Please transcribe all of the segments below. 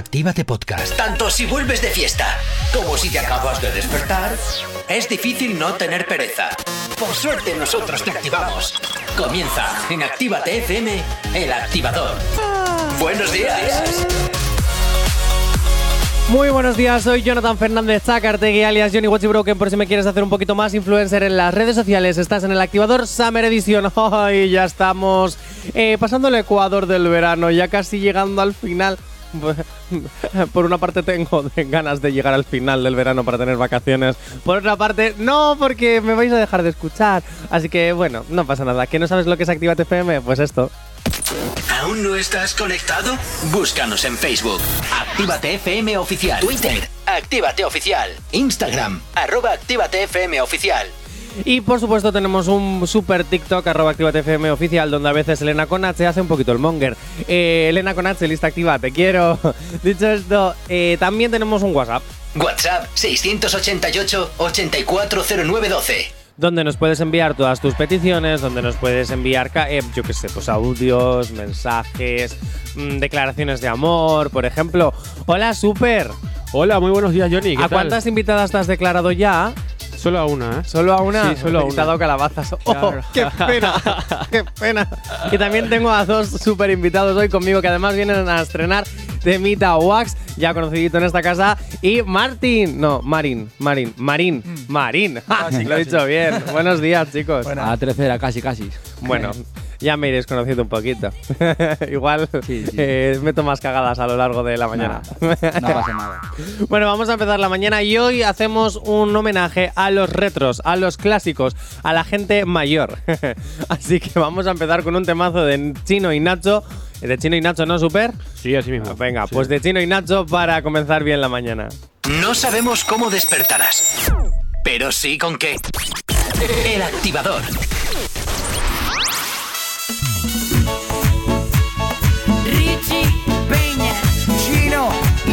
Actívate Podcast. Tanto si vuelves de fiesta como si te acabas de despertar, es difícil no tener pereza. Por suerte nosotros te activamos. Comienza en Actívate FM, el activador. Buenos días. Muy buenos días, soy Jonathan Fernández Zacartegui, alias Johnny Watchy Broken, por si me quieres hacer un poquito más influencer en las redes sociales. Estás en el activador Summer Edition. Ay, ya estamos eh, pasando el ecuador del verano, ya casi llegando al final. Por una parte tengo ganas de llegar al final del verano para tener vacaciones. Por otra parte, no, porque me vais a dejar de escuchar. Así que bueno, no pasa nada. ¿Que no sabes lo que es Actívate FM? Pues esto. ¿Aún no estás conectado? Búscanos en Facebook. Actívate FM Oficial. Twitter. Actívate Oficial. Instagram. Arroba Actívate FM Oficial. Y por supuesto tenemos un super TikTok, arroba FM oficial, donde a veces Elena Conache hace un poquito el monger. Eh, Elena Conache, lista activa, te quiero. Dicho esto, eh, también tenemos un WhatsApp. WhatsApp 688-840912 donde nos puedes enviar todas tus peticiones, donde nos puedes enviar, eh, yo qué sé, pues audios, mensajes, mm, declaraciones de amor, por ejemplo. Hola, super. Hola, muy buenos días, Johnny. ¿A cuántas invitadas te has declarado ya? Solo a una, ¿eh? ¿Solo a una? Sí, solo a una. Te ha dado calabazas. ¡Oh, qué pena! ¡Qué pena! Y también tengo a dos super invitados hoy conmigo que además vienen a estrenar Temita Wax, ya conocidito en esta casa. Y Martín, no, Marín, Marín, Marín, mm. Marín. lo he dicho bien. Buenos días, chicos. A tercera, casi, casi. Bueno ya me iréis conociendo un poquito. Igual eh, meto más cagadas a lo largo de la mañana. no pasa nada. Bueno, vamos a empezar la mañana y hoy hacemos un homenaje a los retros, a los clásicos, a la gente mayor. Así que vamos a empezar con un temazo de Chino y Nacho. ¿De Chino y Nacho, no, Super? Sí, así mismo. Venga, pues de Chino y Nacho para comenzar bien la mañana. No sabemos cómo despertarás, pero sí con qué. El activador.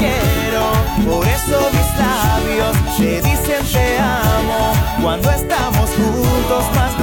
Quiero, por eso mis labios te dicen te amo. Cuando estamos juntos más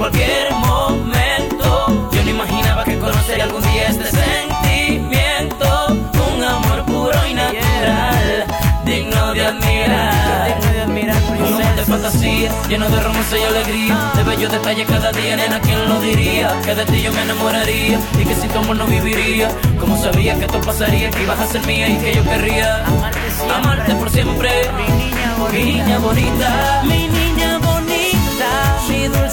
cualquier momento. Yo no imaginaba que conocería algún día este sentimiento. Un amor puro y natural, digno de admirar. Un mundo de fantasía, lleno de romance y alegría. De bellos detalles cada día, nena, ¿quién lo diría? Que de ti yo me enamoraría y que sin tu amor no viviría. Como sabía que esto pasaría, que ibas a ser mía y que yo querría amarte, por siempre. Mi niña bonita, mi niña bonita mi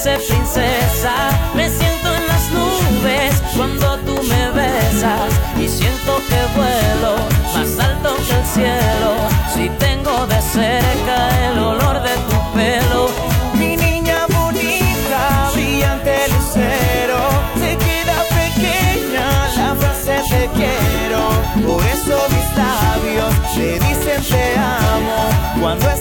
dulce princesa. Me siento en las nubes cuando tú me besas y siento que vuelo más alto que el cielo. Si tengo de cerca el olor de tu pelo. Mi niña bonita, brillante lucero, se queda pequeña la frase te quiero. Por eso mis labios te dicen Mi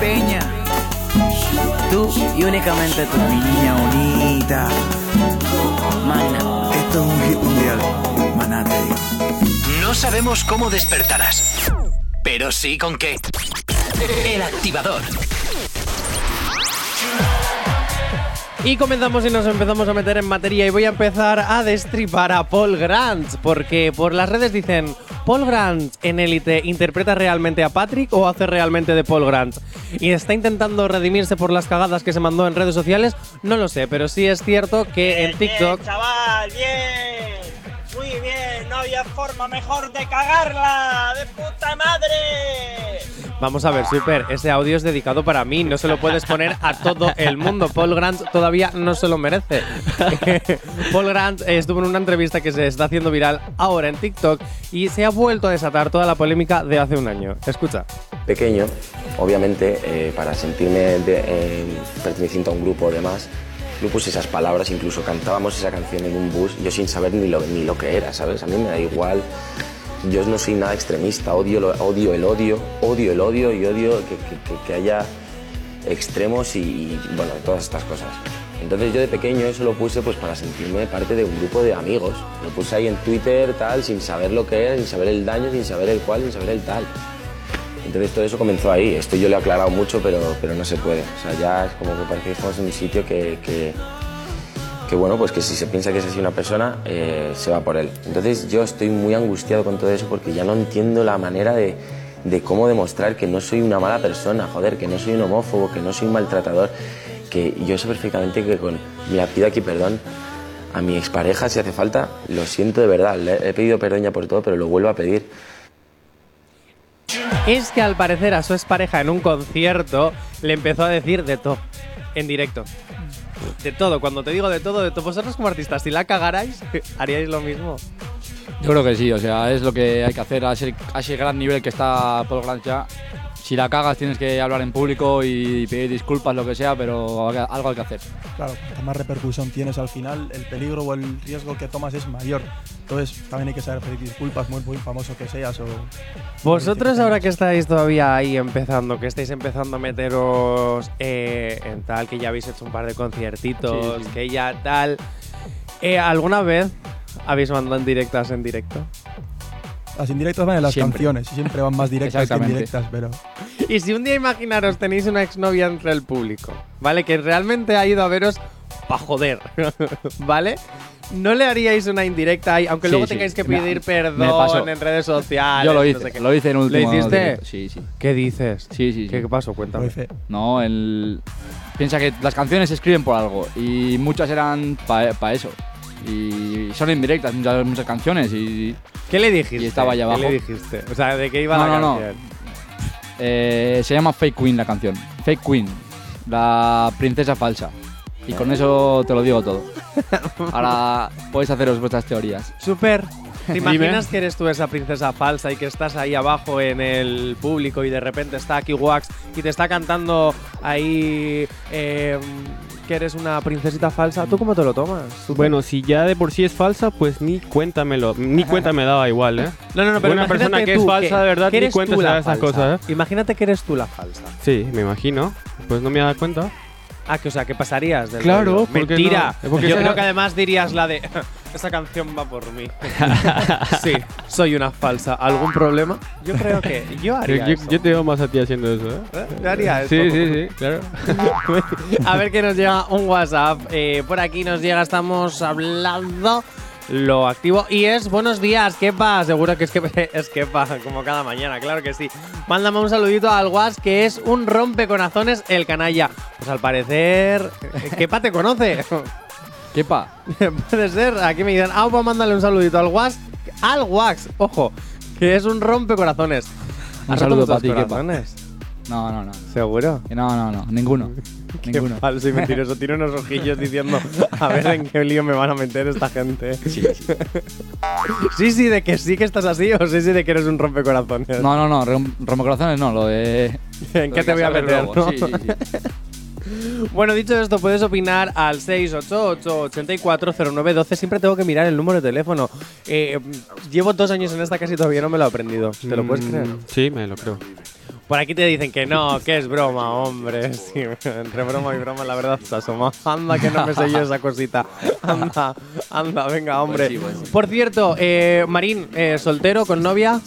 Peña. Tú y únicamente tú. Mi niña bonita. Magna. Esto es un hit mundial. Maná, te digo. No sabemos cómo despertarás, pero sí con qué. El activador. Y comenzamos y nos empezamos a meter en materia y voy a empezar a destripar a Paul Grant, porque por las redes dicen, ¿Paul Grant en Élite interpreta realmente a Patrick o hace realmente de Paul Grant? Y está intentando redimirse por las cagadas que se mandó en redes sociales, no lo sé, pero sí es cierto que en TikTok... Bien, chaval, bien. Muy bien, no había forma mejor de cagarla. ¡De puta madre! Vamos a ver, Super, ese audio es dedicado para mí, no se lo puedes poner a todo el mundo. Paul Grant todavía no se lo merece. Paul Grant estuvo en una entrevista que se está haciendo viral ahora en TikTok y se ha vuelto a desatar toda la polémica de hace un año. Escucha. pequeño, obviamente, eh, para sentirme de- eh, perteneciente a un grupo o demás, yo puse esas palabras, incluso cantábamos esa canción en un bus, yo sin saber ni lo, ni lo que era, ¿sabes? A mí me da igual, yo no soy nada extremista, odio, lo- odio el odio, odio el odio y odio que, que- que- haya extremos y, y, bueno, todas estas cosas. Entonces yo de pequeño eso lo puse pues para sentirme parte de un grupo de amigos. Lo puse ahí en Twitter, tal, sin saber lo que era, sin saber el daño, sin saber el cual, sin saber el tal. Entonces todo eso comenzó ahí. Esto yo le he aclarado mucho, pero, pero no se puede. O sea, ya es como que parece que estamos en un sitio que, que, que, bueno, pues que si se piensa que es así una persona, eh, se va por él. Entonces yo estoy muy angustiado con todo eso porque ya no entiendo la manera de, de cómo demostrar que no soy una mala persona, joder, que no soy un homófobo, que no soy un maltratador, que yo sé perfectamente que con... Mira, pido aquí perdón a mi expareja si hace falta, lo siento de verdad, le he pedido perdón ya por todo, pero lo vuelvo a pedir. Es que al parecer a su expareja en un concierto le empezó a decir de todo, en directo. De todo, cuando te digo de todo, de todo. Vosotros como artistas, si la cagarais, haríais lo mismo. Yo creo que sí, o sea, es lo que hay que hacer a ese, a ese gran nivel que está Paul Grant ya. Si la cagas tienes que hablar en público y pedir disculpas, lo que sea, pero algo hay que hacer. Claro, cuanta más repercusión tienes al final, el peligro o el riesgo que tomas es mayor. Entonces, también hay que saber pedir disculpas, muy, muy famoso que seas o... Vosotros ahora que estáis todavía ahí empezando, que estáis empezando a meteros eh, en tal, que ya habéis hecho un par de conciertitos, Sí, sí. que ya tal, eh, ¿alguna vez habéis mandado en directas en directo? Las indirectas van en las Siempre. canciones y siempre van más directas que indirectas, pero... Y si un día imaginaros tenéis una exnovia entre el público, ¿vale? Que realmente ha ido a veros pa' joder, ¿vale? ¿No le haríais una indirecta ahí, aunque Sí, luego sí. tengáis que Me- pedir me perdón pasó. en redes sociales? Yo lo no hice, sé qué? lo hice en un ¿Lo último. hiciste? directo. Sí, sí. ¿Qué dices? Sí, sí, sí. ¿Qué, qué pasó? Lo Cuéntame. hice. No, el... piensa que las canciones se escriben por algo y muchas eran para eso. Y son indirectas muchas, muchas canciones y ¿Qué le dijiste? Y estaba allá abajo. ¿Qué le dijiste? O sea, ¿de qué iba No, la no, no. canción? eh, se llama Fake Queen la canción. Fake Queen, la princesa falsa. Y con eso te lo digo todo. Ahora podéis haceros vuestras teorías. Super. ¿Te Dime. imaginas que eres tú esa princesa falsa y que estás ahí abajo en el público y de repente está aquí Wax y te está cantando ahí eh, que eres una princesita falsa? ¿Tú cómo te lo tomas? Bueno, si ya de por sí es falsa, pues ni cuéntamelo. Ni cuenta me daba igual, ¿eh? no, no, no, pero una imagínate persona que tú es falsa de verdad, que ni eres cuenta tú se la da esas falsa. cosas, ¿eh? Imagínate que eres tú la falsa. Sí, me imagino. Pues no me daba cuenta. Ah, que o sea, que pasarías del Claro, rollo. ¿por qué Mentira. Porque Yo esa- creo que además dirías la de esa canción va por mí. sí, soy una falsa. ¿Algún problema? Yo creo que yo haría yo- eso. yo te veo más a ti haciendo eso, ¿eh? ¿Eh? Yo haría eso. Sí, sí, sí, claro. A ver que nos llega un WhatsApp. Eh, por aquí nos llega, estamos hablando. Lo activo y es buenos días, Kepa. Seguro que es que es Kepa, como cada mañana, claro que sí. Mándame un saludito al WhatsApp que es un rompecorazones el canalla. Pues al parecer, Kepa te conoce. ¿Quepa? Puede ser. Aquí me dicen, ah, pues mándale un saludito al Wax. Al Wax, ojo, que es un rompecorazones. Un ¿Has saludo para ti, Kepa. No, no, no. ¿Seguro? No, no, no. Ninguno. Qué Ninguno. falso y mentiroso. Tiene unos ojillos diciendo, a ver en qué lío me van a meter esta gente. Sí, sí. Sí, sí, de que sí que estás así o sí, sí, de que eres un rompecorazones. No, no, no. rom- Rompecorazones no. Lo de. ¿En qué te voy a meter? No? Sí, sí, sí. Bueno, dicho esto, puedes opinar al 688-840912. Siempre tengo que mirar el número de teléfono. Eh, llevo dos años en esta casa y todavía no me lo he aprendido. ¿Te lo puedes Mm, creer? Sí, me lo creo. Por aquí te dicen que no, que es broma, hombre. Sí, entre broma y broma, la verdad se asoma. Anda, que no me sé yo esa cosita. Anda, anda, venga, hombre. Pues. Por cierto, eh, Marín, eh, soltero, con novia.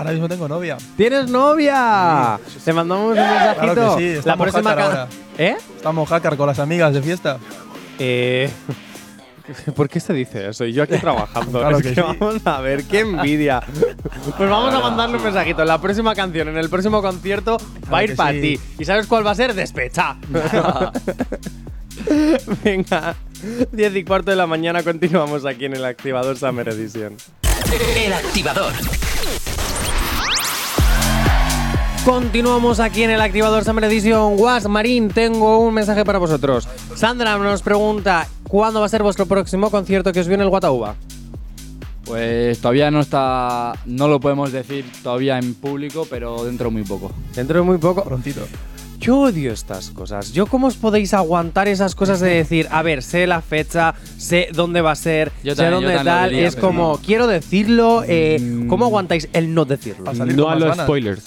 Ahora mismo tengo novia. ¿Tienes novia? Te mandamos un mensajito. Claro que sí, la próxima ahora. ¿Eh? Estamos hacker con las amigas de fiesta. Eh. ¿Por qué se dice eso? Y yo aquí trabajando. Claro Es que que sí. vamos a ver, qué envidia. Pues vamos a mandarle un mensajito. La próxima canción, en el próximo concierto, va a ir para sí. ti. ¿Y sabes cuál va a ser? Despecha. Venga, 10 y cuarto de la mañana continuamos aquí en el activador Summer Edition. El activador. Continuamos aquí en el activador Summer Edition. Was Marín, tengo un mensaje para vosotros. Sandra nos pregunta: ¿Cuándo va a ser vuestro próximo concierto que os viene el Guatauba? Pues todavía no está, no lo podemos decir todavía en público, pero dentro de muy poco. Dentro de muy poco. Prontito. Yo odio estas cosas. Yo cómo os podéis aguantar esas cosas de decir, a ver, sé la fecha, sé dónde va a ser, Yo sé también, dónde tal. diría, es como, no. quiero decirlo. eh, ¿Cómo aguantáis el no decirlo? No a los ganas. spoilers.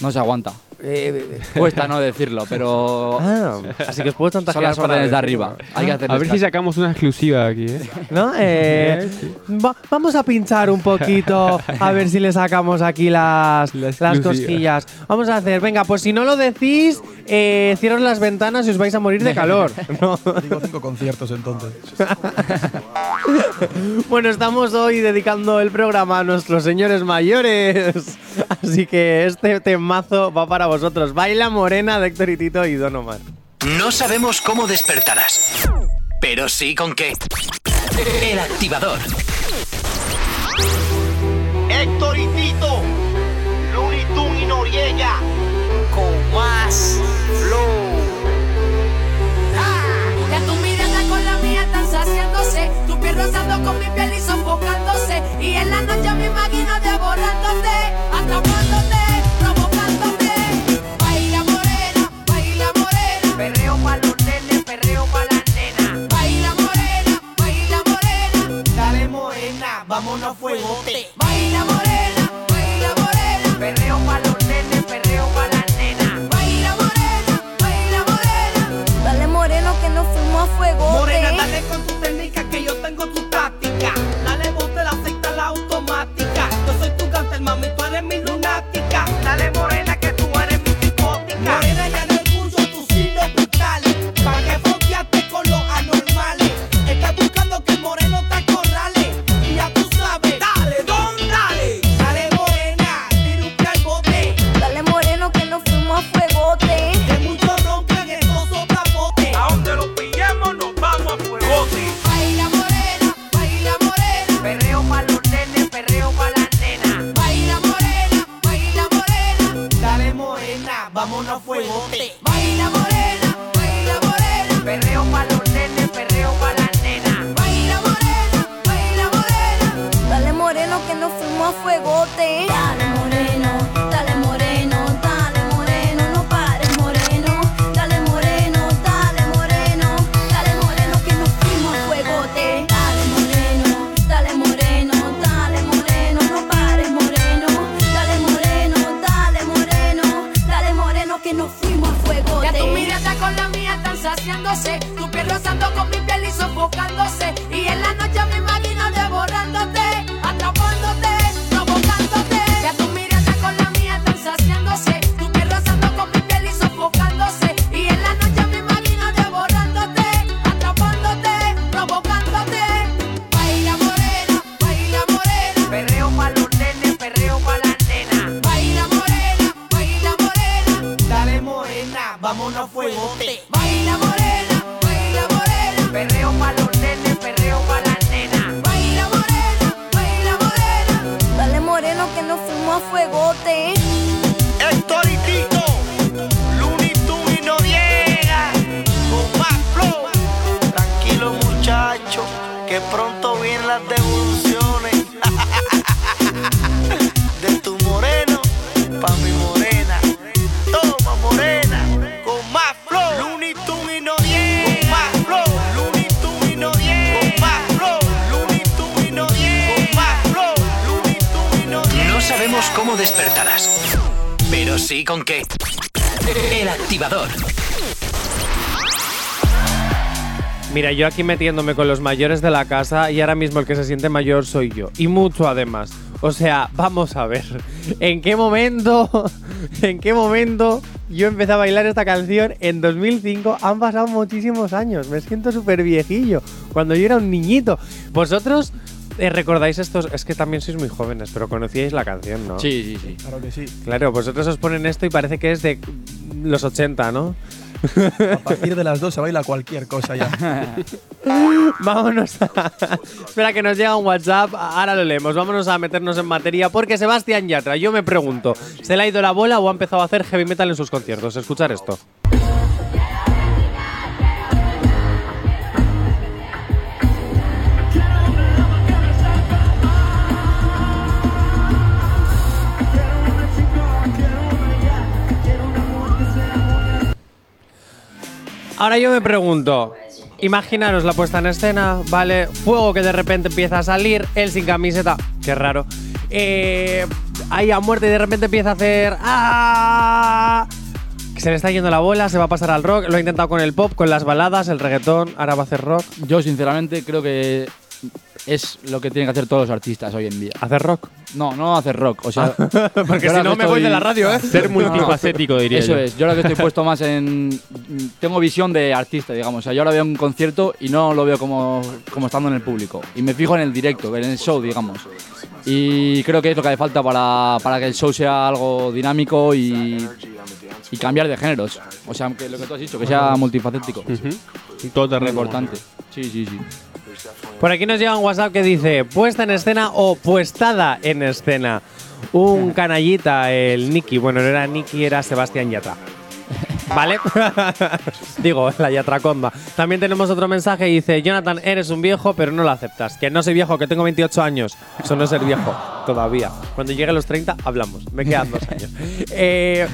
No se aguanta. Eh, Cuesta no decirlo, pero ah, así que os puedo son chantajear las para órdenes de arriba. Hay que hacer A ver si sacamos una exclusiva aquí, ¿eh? ¿No? Eh, va- vamos a pinchar un poquito a ver si le sacamos aquí las, La las cosquillas. Vamos a hacer, venga, pues si no lo decís, eh, cierros las ventanas y os vais a morir de calor. ¿no? Digo cinco conciertos entonces. Bueno, estamos hoy dedicando el programa a nuestros señores mayores. Así que este temazo va para vosotros. Baila Morena de Héctor y Tito y Don Omar. No sabemos cómo despertarás, pero sí con qué. El activador. Héctor y Tito, vámonos a fuegote. Baila morena, baila morena. Perreo pa' los nenes, perreo pa' las nenas. Baila morena, baila morena. Dale moreno que nos fuimos a fuego. Morena, dale con tu técnica que yo tengo tu yo aquí metiéndome con los mayores de la casa y ahora mismo el que se siente mayor soy yo. Y mucho además. O sea, vamos a ver. ¿En qué momento? ¿En qué momento yo empecé a bailar esta canción? En 2005 han pasado muchísimos años. Me siento súper viejillo. Cuando yo era un niñito. Vosotros eh, recordáis estos. Es que también sois muy jóvenes, pero conocíais la canción, ¿no? Sí, sí, sí. Claro que sí. Claro, vosotros os ponen esto y parece que es de los 80, ¿no? A partir de las dos se baila cualquier cosa ya. Vámonos a. Espera, que nos llega un WhatsApp. Ahora lo leemos. Vámonos a meternos en materia. Porque Sebastián Yatra, yo me pregunto, ¿se le ha ido la bola o ha empezado a hacer heavy metal en sus conciertos? Escuchar esto. Ahora yo me pregunto, imaginaros la puesta en escena, ¿vale? Fuego que de repente empieza a salir, él sin camiseta, qué raro. Eh, ahí a muerte y de repente empieza a hacer... ¡Ah! Que se le está yendo la bola, se va a pasar al rock, lo ha intentado con el pop, con las baladas, el reggaetón, ahora va a hacer rock. Yo, sinceramente, creo que es lo que tienen que hacer todos los artistas hoy en día. ¿Hacer rock? No, no hacer rock. O sea, Porque yo si no me voy de la radio, ¿eh? Ser multifacético, diría Eso yo. es. Yo ahora que estoy puesto más en. Tengo visión de artista, digamos. O sea, yo ahora veo un concierto y no lo veo como, como estando en el público. Y me fijo en el directo, en el show, digamos. Y creo que es lo que hace falta para, para que el show sea algo dinámico y, y cambiar de géneros. O sea, que lo que tú has dicho, que sea multifacético. Todo Es terreno. importante. Sí, sí, sí. Por aquí nos llega un WhatsApp que dice puesta en escena o puestada en escena. Un canallita, el Nicky. Bueno, no era Nicky, era Sebastián Yatra. ¿Vale? Digo, la Yatraconda. También tenemos otro mensaje y dice: Jonathan, eres un viejo, pero no lo aceptas. Que no soy viejo, que tengo 28 años. Eso no es ser viejo, todavía. Cuando llegue a los 30, hablamos. Me quedan dos años. Eh,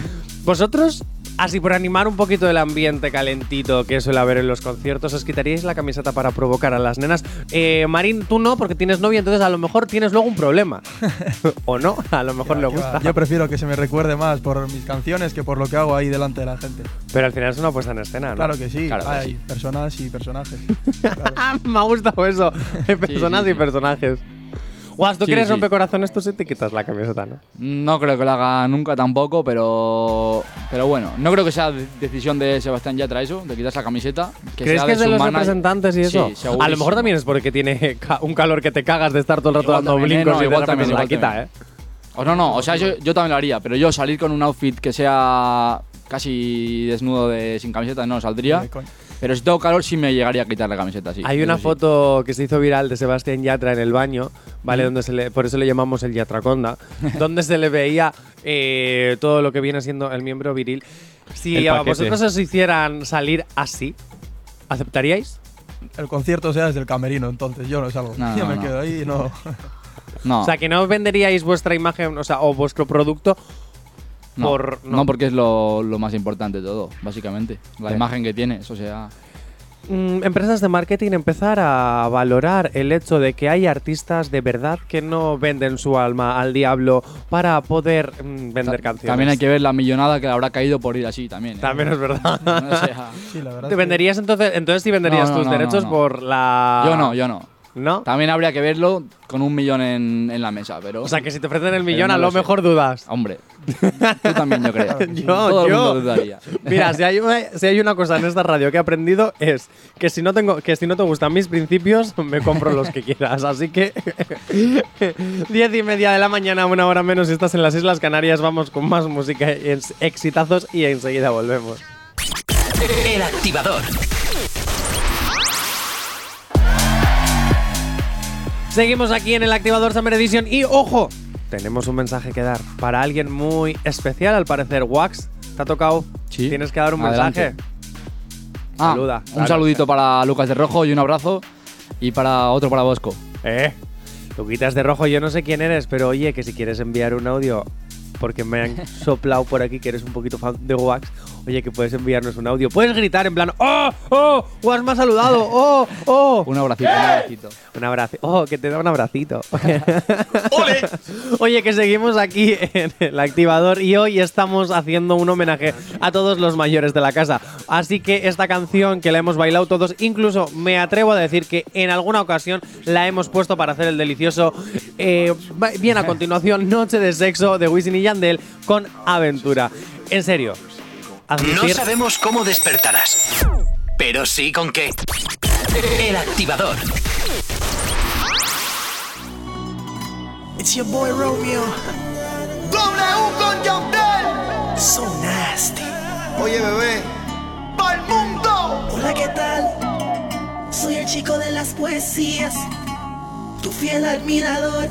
Vosotros, así por animar un poquito el ambiente calentito que suele haber en los conciertos, ¿os quitaríais la camiseta para provocar a las nenas? Eh, Marín, tú no, porque tienes novia, entonces a lo mejor tienes luego un problema. o no, a lo mejor le gusta. Yo prefiero que se me recuerde más por mis canciones que por lo que hago ahí delante de la gente. Pero al final es una puesta en escena, ¿no? Claro que sí, Claro que hay sí. personas y personajes. Me ha gustado eso. personas sí, y sí. personajes. Guas, tú Sí, quieres sí. rompecorazones, tú sí te quitas la camiseta, ¿no? No creo que lo haga nunca tampoco, pero pero bueno, no creo que sea de- decisión de Sebastián Yatra eso, de quitarse la camiseta. Que ¿Crees sea que es de su los manager. representantes y eso? Sí, a segurísimo. lo mejor también es porque tiene ca- un calor que te cagas de estar todo el rato Igual dando también, ¿eh? blincos No, y de igual repente también, se la igual quita, también. ¿eh? O no, no, o sea, yo, yo también lo haría, pero yo salir con un outfit que sea casi desnudo de sin camiseta no saldría. Pero si tengo calor sí me llegaría a quitar la camiseta, sí. Hay una sí. foto que se hizo viral de Sebastián Yatra en el baño, ¿vale? Donde se le, por eso le llamamos el Yatraconda, donde se le veía eh, todo lo que viene siendo el miembro viril. Si a vosotros os hicieran salir así, ¿aceptaríais? El concierto sea desde el camerino, entonces yo no salgo. No, yo no, me no. quedo ahí y no. No, O sea, que no venderíais vuestra imagen, o sea, o vuestro producto no, por. no, porque es lo, lo más importante de todo, básicamente. La Sí. imagen que tiene, eso sea. Mm, empresas de marketing empezar a valorar el hecho de que hay artistas de verdad que no venden su alma al diablo para poder mm, vender Ta- canciones. También hay que ver la millonada que le habrá caído por ir así también. ¿eh? También es verdad. O sea, Sí, la verdad. ¿Te es que- venderías entonces? Entonces sí venderías No, no, tus no, derechos no, no. por la. yo no, yo no. ¿No? También habría que verlo con un millón en, en la mesa, pero. O sea, que si te ofrecen el millón, no a lo mor dudas. Hombre, tú también yo creo. Yo, Todo el yo. mundo dudaría. Mira, si hay, una, si hay una cosa en esta radio que he aprendido es que si no tengo, que si no te gustan mis principios, me compro los que quieras. Así que diez y media de la mañana, una hora menos, si estás en las Islas Canarias, vamos con más música, ex- exitazos y enseguida volvemos. El activador. Seguimos aquí en el Activador Summer Edition y ojo, tenemos un mensaje que dar para alguien muy especial al parecer. Wax, ¿te ha tocado? Sí. Tienes que dar un mensaje. Ah, Saluda. Un saludito para Lucas de Rojo y un abrazo. Y para otro para Bosco. Eh. Luquitas de Rojo, yo no sé quién eres, pero oye, que si quieres enviar un audio, porque me han soplado por aquí que eres un poquito fan de Wax, oye, que puedes enviarnos un audio. Puedes gritar en plan, ¡oh! ¡oh! ¡Guas me ha saludado! ¡oh! ¡oh! Un abracito, un abracito. Un abrazo. ¡oh! Que te da un abracito. ¡Ole! oye, que seguimos aquí en el activador y hoy estamos haciendo un homenaje a todos los mayores de la casa. Así que esta canción que la hemos bailado todos, incluso me atrevo a decir que en alguna ocasión la hemos puesto para hacer el delicioso. Eh, bien, a continuación, Noche de Sexo de Wisin y Yandel con Aventura. En serio, no sabemos cómo despertarás, pero sí con qué. El activador. It's your boy Romeo. W con Yandel. So nasty. Oye, bebé. ¡Pal mundo! Hola, ¿qué tal? Soy el chico de las poesías, tu fiel admirador.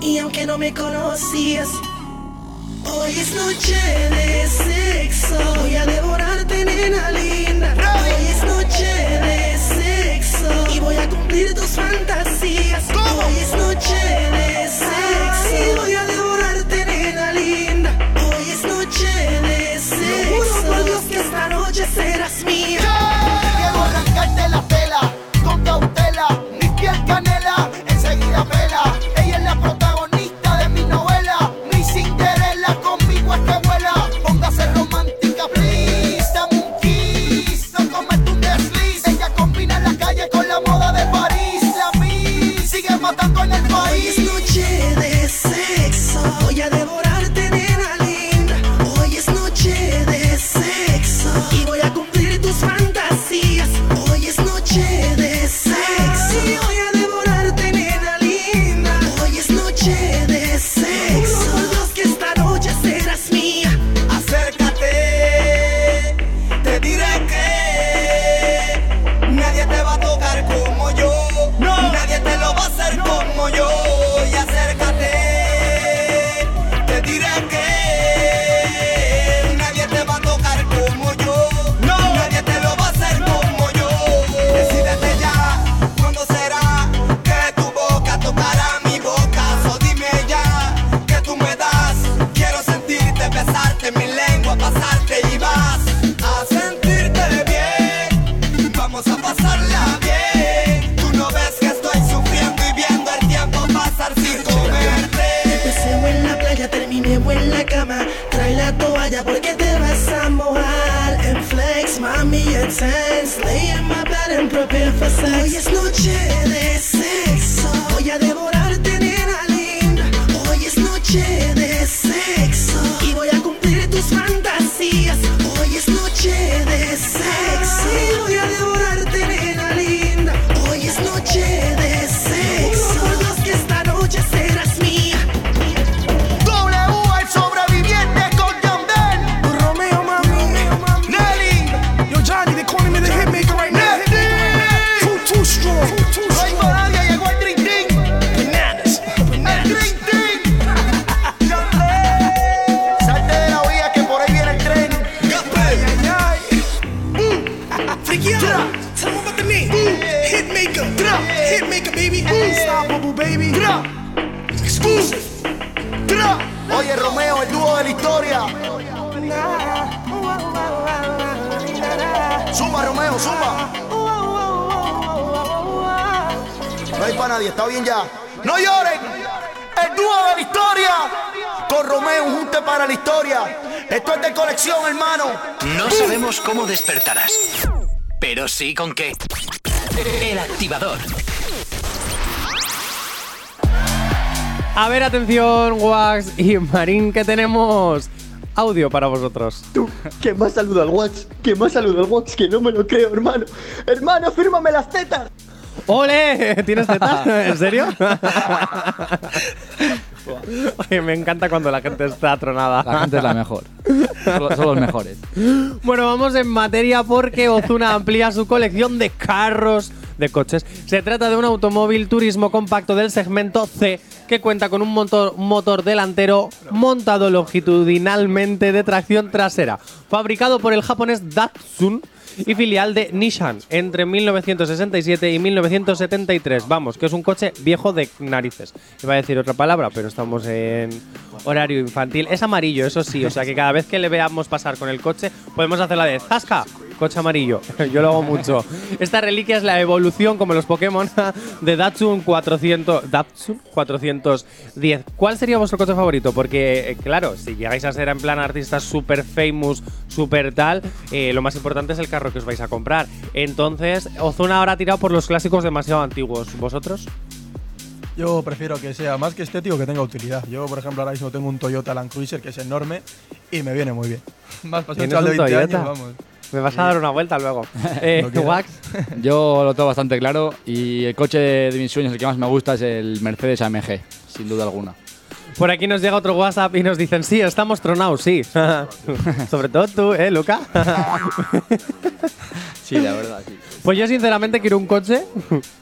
Y aunque no me conocías, Hoy es noche de sexo, voy a devorarte nena linda. Hoy es noche de sexo y voy a cumplir tus fantasías. Hoy es noche ¿Sí con qué? El activador. A ver, atención, Wax y Marín, que tenemos audio para vosotros. Tú, que más saludo al Wax, que más saludo al Wax, que no me lo creo, hermano. Hermano, fírmame las tetas. ¡Ole! ¿Tienes tetas? ¿En serio? Me encanta cuando la gente está tronada. La gente es la mejor. Son, los mejores. Bueno, vamos en materia porque Ozuna amplía su colección de carros de coches. Se trata de un automóvil turismo compacto del segmento C que cuenta con un motor, motor, delantero montado longitudinalmente de tracción trasera, fabricado por el japonés Datsun y filial de Nissan entre 1967 y 1973. Vamos, que es un coche viejo de narices. Iba a decir otra palabra, pero estamos en horario infantil. Es amarillo, eso sí, o sea que cada vez que le veamos pasar con el coche, podemos hacer la de ¡Zasca! Coche amarillo. Yo lo hago mucho. Esta reliquia es la evolución, como los Pokémon, de Datsun 400. Datsun 410. ¿Cuál sería vuestro coche favorito? Porque, eh, claro, si llegáis a ser en plan artistas super famous, super tal, eh, lo más importante es el carro que os vais a comprar. Entonces, Ozuna ahora ha tirado por los clásicos demasiado antiguos. ¿Vosotros? Yo prefiero que sea más que estético que tenga utilidad. Yo, por ejemplo, ahora mismo tengo un Toyota Land Cruiser que es enorme y me viene muy bien. Más para ser ¿Tienes chaval de un 20 Toyota? años, vamos. Me vas a dar una vuelta luego. Eh. Wax. Yo lo tengo bastante claro y el coche de mis sueños, el que más me gusta, es el Mercedes AMG, sin duda alguna. Por aquí nos llega otro WhatsApp y nos dicen, sí, estamos tronados, sí. Sobre todo tú, ¿eh, Luca? Sí, la verdad, sí. Pues yo sinceramente quiero un coche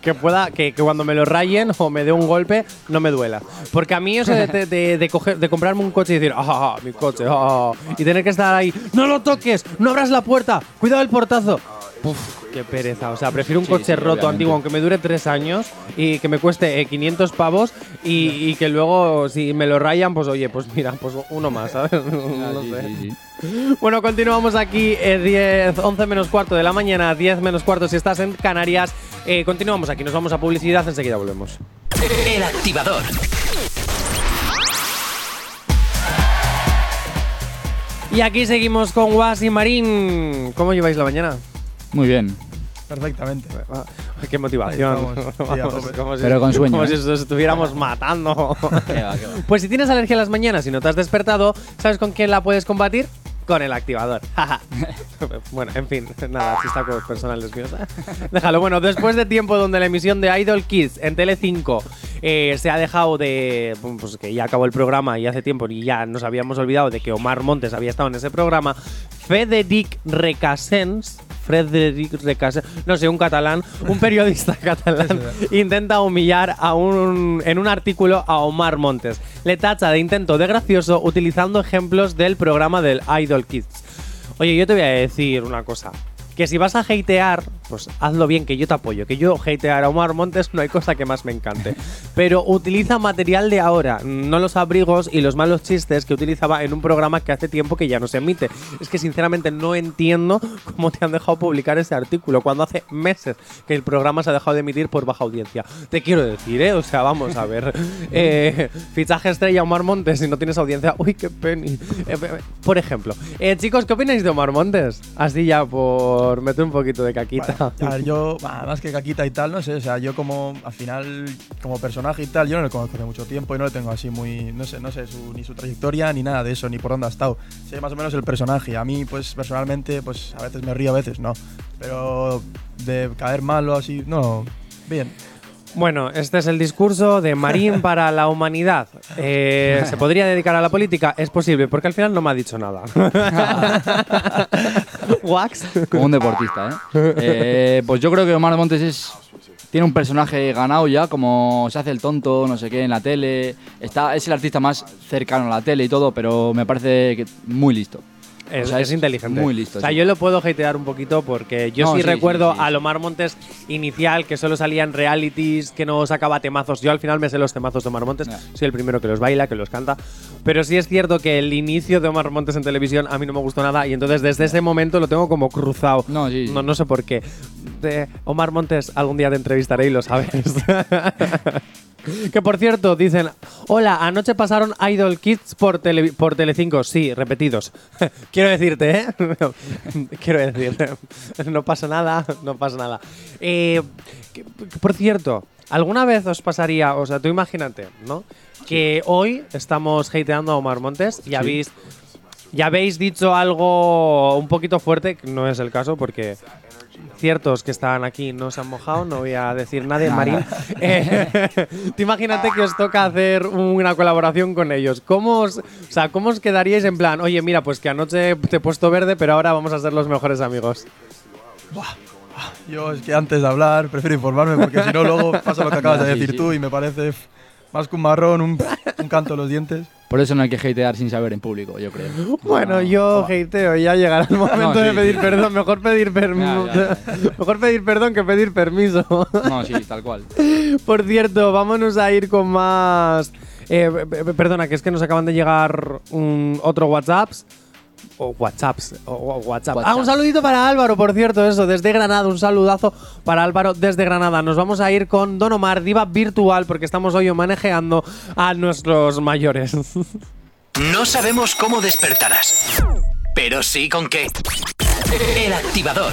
que pueda, que, que cuando me lo rayen o me dé un golpe, no me duela. Porque a mí eso de, de- de- de coger- de comprarme un coche y decir, ah, ah, mi coche, ah, ah", y tener que estar ahí, no lo toques, no abras la puerta, cuidado el portazo. Uf, qué pereza. O sea, prefiero un Sí, coche sí, roto, obviamente. antiguo, aunque me dure tres años y que me cueste eh, 500 pavos y, y que luego, si me lo rayan, pues oye, pues mira, pues uno más, ¿sabes? No sí, sé. sí, sí. Bueno, continuamos aquí, eh, 10, 11 menos cuarto de la mañana, 10 menos cuarto si estás en Canarias. Eh, continuamos aquí, nos vamos a publicidad, enseguida volvemos. El activador. Y aquí seguimos con Was y Marín. ¿Cómo lleváis la mañana? Muy bien. Perfectamente. Qué motivación. Sí, Vamos, como si- Pero con sueño, Como ¿eh? si nos estuviéramos matando. Qué va, qué va. Pues si tienes alergia a las mañanas y no te has despertado, ¿sabes con quién la puedes combatir? Con el activador. bueno, en fin, nada, chistacos personales míos. Déjalo. Bueno, después de tiempo donde la emisión de Idol Kids en Tele5 eh, se ha dejado de. Pues que ya acabó el programa y hace tiempo y ya nos habíamos olvidado de que Omar Montes había estado en ese programa, Federic Recasens. Frederic Recasens, no sé, un catalán, un periodista catalán, intenta humillar a un, en un artículo a Omar Montes. Le tacha de intento de gracioso utilizando ejemplos del programa del Idol Kids. Oye, yo te voy a decir una cosa. Que si vas a hatear, pues hazlo bien, que yo te apoyo. Que yo hatear a Omar Montes no hay cosa que más me encante. Pero utiliza material de ahora, no los abrigos y los malos chistes que utilizaba en un programa que hace tiempo que ya no se emite. Es que sinceramente no entiendo cómo te han dejado publicar ese artículo cuando hace meses que el programa se ha dejado de emitir por baja audiencia. Te quiero decir, ¿eh? O sea, vamos a ver. Eh, fichaje estrella Omar Montes si no tienes audiencia. Uy, qué penny. Eh, eh, por ejemplo, eh, chicos, ¿qué opináis de Omar Montes? Así ya por meter un poquito de caquita. A ver, yo, más que caquita y tal, no sé, o sea, yo como, al final, como personaje y tal, yo no le conozco hace mucho tiempo y no le tengo así muy, no sé, no sé su- ni su trayectoria ni nada de eso, ni por dónde ha estado. Sé más o menos el personaje. A mí, pues, personalmente, pues, a veces me río, a veces no. Pero de caer mal o así, no, bien. Bueno, este es el discurso de Marín para la humanidad. Eh, ¿Se podría dedicar a la política? Es posible, porque al final no me ha dicho nada. Wax. Como un deportista, ¿eh? Eh, Pues yo creo que Omar Montes es tiene un personaje ganado ya, como se hace el tonto, no sé qué, en la tele. Está, es el artista más cercano a la tele y todo, pero me parece que muy listo. Es, O sea, es inteligente. Muy listo. O sea, sí. yo lo puedo hatear un poquito porque yo No, sí, sí, recuerdo sí, a Lomar Montes inicial que solo salía en realities, que no sacaba temazos. Yo al final me sé los temazos de Omar Montes. Soy el primero que los baila, que los canta. Pero sí es cierto que el inicio de Omar Montes en televisión a mí no me gustó nada y entonces desde ese momento lo tengo como cruzado. No. No, no sé por qué. De Omar Montes algún día te entrevistaré y lo sabes. Que por cierto, dicen, hola, anoche pasaron Idol Kids por, tele, por Telecinco. Sí, repetidos. Quiero decirte, ¿eh? Quiero decirte. No pasa nada, no pasa nada. Eh, que- que, por cierto, ¿alguna vez os pasaría, o sea, tú imagínate, ¿no? Que hoy estamos hateando a Omar Montes y habéis... Ya habéis dicho algo un poquito fuerte, no es el caso porque ciertos que estaban aquí no se han mojado, no voy a decir nadie, Nada. Marín. Eh, tú imagínate que os toca hacer una colaboración con ellos. ¿Cómo os, o sea, ¿Cómo os quedaríais en plan, oye, mira, pues que anoche te he puesto verde, pero ahora vamos a ser los mejores amigos? Yo es que antes de hablar prefiero informarme porque si no luego pasa lo que acabas de decir tú y me parece más que un marrón, un, un canto de los dientes. Por eso no hay que hatear sin saber en público, yo creo. Bueno, yo hateo, ya llegará el momento No, de pedir sí. perdón. Mejor pedir, perm- Ya, mejor pedir perdón que pedir permiso. No, sí, tal cual. Por cierto, vámonos a ir con más. eh, p- p- perdona, que es que nos acaban de llegar un, otro WhatsApps. O WhatsApps. O, o WhatsApp. Ah, un saludito para Álvaro, por cierto, eso, desde Granada. Un saludazo para Álvaro desde Granada. Nos vamos a ir con Don Omar, Diva Virtual, porque estamos hoy manejando a nuestros mayores. No sabemos cómo despertarás, pero sí con qué. El activador.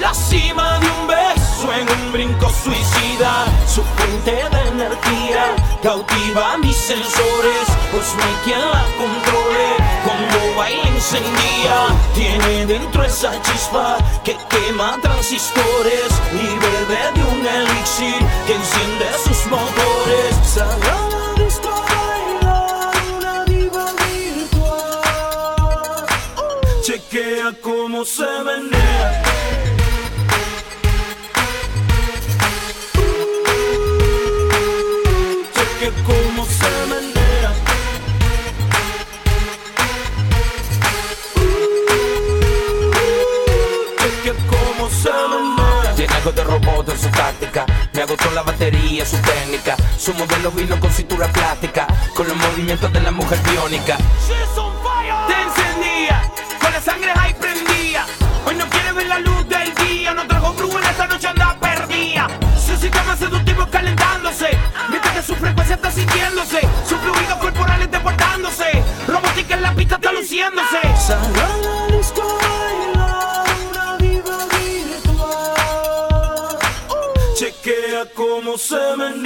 la cima de un beso en un brinco suicida, su fuente de energía cautiva mis sensores, pues no quien la controle, cuando baila encendía, tiene dentro esa chispa que quema transistores y bebe de un elixir que enciende sus motores. Sagrada disco una diva virtual. Chequea cómo se menea. De robot en su táctica. Me agotó la batería, su técnica. Su modelo vino con cintura plástica. Con los movimientos de la mujer biónica. Te encendía, con la sangre ahí prendía. Hoy no quiere ver la luz del día, no trajo en esta noche anda perdida. Su sistema seductivo calentándose, mientras que su frecuencia está sintiéndose. Sus fluidos corporales desbordándose, robótica en la pista está luciéndose. Cómo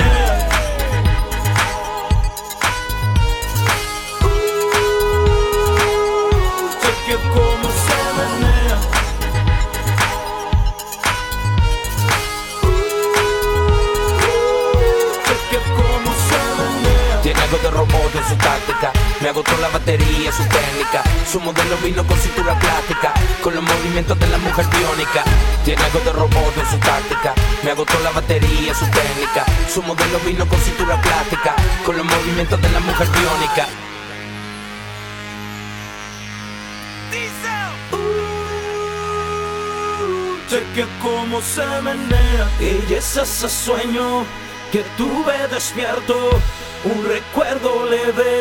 Me agotó la batería, su técnica. Su modelo vino con cintura plástica. Con los movimientos de la mujer biónica. Tiene algo de robot en su táctica. Me agotó la batería, su técnica. Su modelo vino con cintura plástica. Con los movimientos de la mujer biónica. Cheque cómo se menea Ella es ese sueño que tuve despierto Un recuerdo leve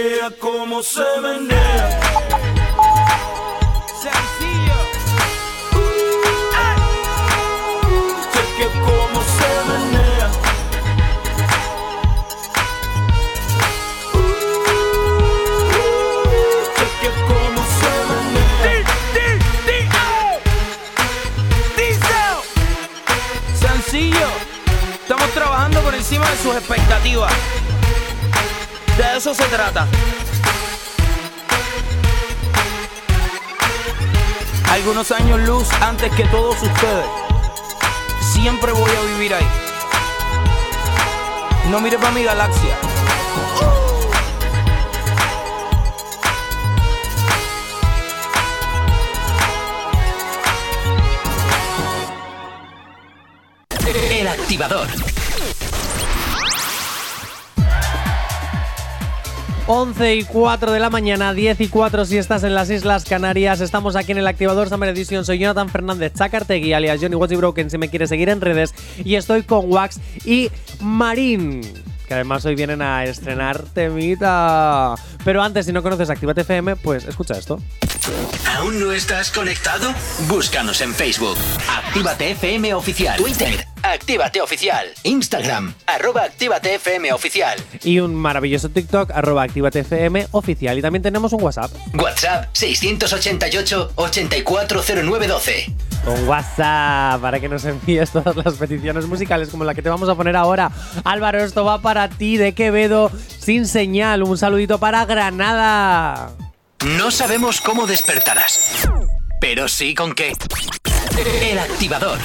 Chequea cómo se menea Sencillo. Cheque cómo se menea. Cheque cómo se menea. Sencillo. Estamos trabajando por encima de sus expectativas. De eso se trata. Algunos años luz antes que todos ustedes. Siempre voy a vivir ahí. No mires para mi galaxia. El activador. 11 y 4 de la mañana, 10 y 4 si estás en las Islas Canarias. Estamos aquí en el activador Summer Edition. Soy Jonathan Fernández Chacartegui, alias Johnny Watchy Broken, si me quieres seguir en redes. Y estoy con Wax y Marín, que además hoy vienen a estrenar temita. Pero antes, si no conoces Actívate FM, pues escucha esto. ¿Aún no estás conectado? Búscanos en Facebook. Actívate FM Oficial. Twitter. Actívate Oficial. Instagram. Arroba Actívate FM Oficial. Y un maravilloso TikTok, arroba Actívate FM oficial. Y también tenemos un WhatsApp. WhatsApp 688-840912. Un WhatsApp para que nos envíes todas las peticiones musicales como la que te vamos a poner ahora. Álvaro, esto va para ti de Quevedo sin señal. Un saludito para Granada. No sabemos cómo despertarás, pero sí con qué. El activador.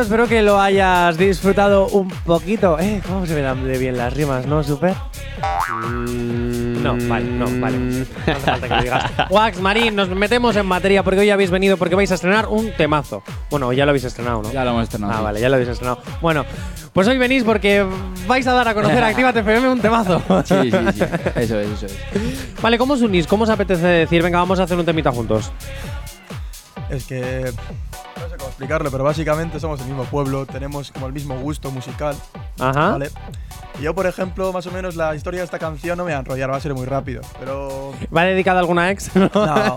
Espero que lo hayas disfrutado un poquito. Eh, ¿Cómo se me dan de bien las rimas, no, Super? No, vale, no, vale. No hace falta que lo digas. Wax, Marín, nos metemos en materia porque hoy habéis venido porque vais a estrenar un temazo. Bueno, ya lo habéis estrenado, ¿no? Ya lo hemos estrenado. Ah, sí. vale, ya lo habéis estrenado. Bueno, pues hoy venís porque vais a dar a conocer a Actívate FM un temazo. Sí, sí, sí. Eso es, eso es. Vale, ¿cómo os unís? ¿Cómo os apetece decir, venga, vamos a hacer un temita juntos? Es que no sé cómo explicarlo, pero básicamente somos del mismo pueblo, tenemos como el mismo gusto musical. Ajá. ¿vale? Y yo, por ejemplo, más o menos la historia de esta canción no me voy a enrollar, va a ser muy rápido. Pero ¿Va dedicada a alguna ex? No. no,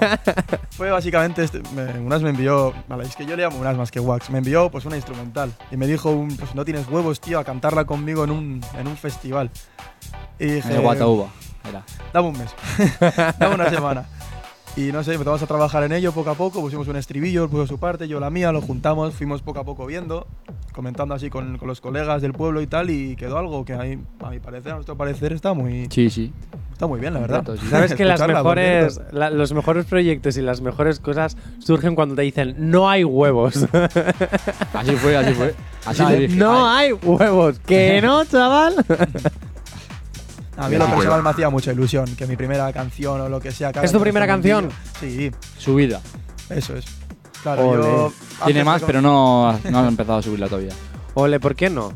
fue básicamente, este, me, Unas me envió, vale, es que yo le llamo Unas más que Wax, me envió pues una instrumental y me dijo, un, pues no tienes huevos, tío, a cantarla conmigo en un, en un festival. Y dije, En el Guatauba, era. dame un mes, dame una semana. Y no sé, empezamos a trabajar en ello poco a poco, pusimos un estribillo, él puso su parte, yo la mía, lo juntamos, fuimos poco a poco viendo, comentando así con, con los colegas del pueblo y tal, y quedó algo que a mi, a mi parecer, a nuestro parecer, está muy, Sí, sí. está muy bien, la verdad. Sí. Sabes que las mejores, la- los mejores proyectos y las mejores cosas surgen cuando te dicen no hay huevos. Así fue, así fue. Así No, le dije. no hay huevos. Que no, chaval. A mí lo personal me hacía mucha ilusión que mi primera canción o lo que sea. ¿Es tu primera canción? Sí, Su vida. eso es. Claro, Ole. yo. Tiene más, pero no, no han empezado a subirla todavía. Ole, ¿por qué no?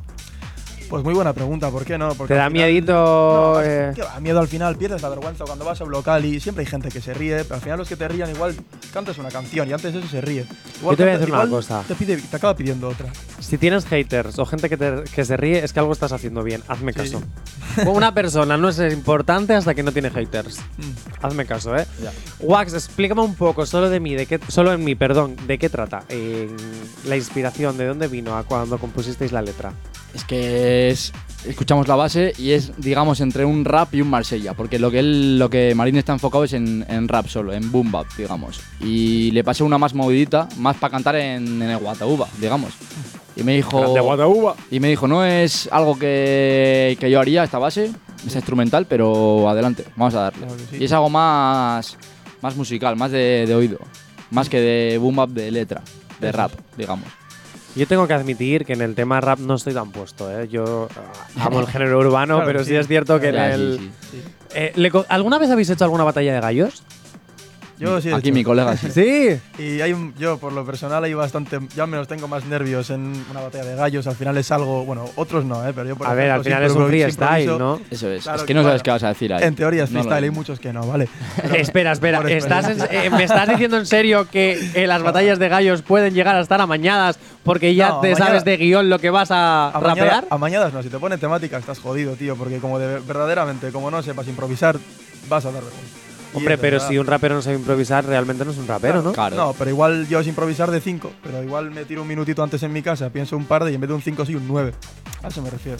Pues muy buena pregunta, ¿por qué no? Porque ¿Te da al final- miedito? No, eh? que va, miedo al final, pierdes la vergüenza cuando vas a un local y siempre hay gente que se ríe, pero al final los que te rían igual cantas una canción y antes de eso se ríe. Igual Yo te voy a decir una cosa. Te, pide, te acaba pidiendo otra. Si tienes haters o gente que, te- que se ríe, es que algo estás haciendo bien. Hazme Sí. caso. Una persona no es importante hasta que no tiene haters. Mm. Hazme caso, ¿eh? Ya. Wax, explícame un poco, solo de mí, de qué, solo en mí, perdón, ¿de qué trata? Eh, la inspiración, ¿de dónde vino a cuando compusisteis la letra? Es que es, escuchamos la base y es, digamos, entre un rap y un Marsella, porque lo que él, lo que Marín está enfocado es en, en rap solo, en boom bap, digamos. Y le pasé una más movidita, más para cantar en, en el Guataúba, digamos. Y me dijo. Grande Guataúba. Y me dijo, no es algo que, que yo haría esta base, es instrumental, pero adelante, vamos a darle. Claro que sí. Y es algo más, más musical, más de, de oído, más que de boom bap de letra, de rap, digamos. Yo tengo que admitir que en el tema rap no estoy tan puesto, ¿eh? Yo ah, amo el género urbano, Claro, pero sí. sí. es cierto que en el... Eh, ¿Alguna vez habéis hecho alguna batalla de gallos? Yo sí. he Aquí hecho. mi colega sí. Sí. Y hay un, yo, por lo personal, hay bastante. Yo al menos tengo más nervios en una batalla de gallos. Al final es algo. Bueno, otros no, ¿eh? Pero yo, por A ver, al ejemplo, final es un freestyle, ¿no? Eso es. Claro es que no sabes bueno. qué vas a decir ahí. En teoría es No freestyle, hay muchos que no, ¿vale? Pero- espera, espera. por ¿Estás en- experiencia. eh, ¿Me estás diciendo en serio que eh, las batallas de gallos pueden llegar a estar amañadas porque ya No, te amañada- sabes de guion lo que vas a, A rapear? mañana- a mañanas no, si te pone temática estás jodido, tío, porque como de, verdaderamente, como no sepas improvisar, vas a dar vergüenza. Hombre, pero verdad. si un rapero no sabe improvisar, realmente no es un rapero, ¿no? Claro. No, pero igual yo es improvisar de 5, pero igual me tiro un minutito antes en mi casa, pienso un par de y en vez de un 5 sí un 9. A eso me refiero.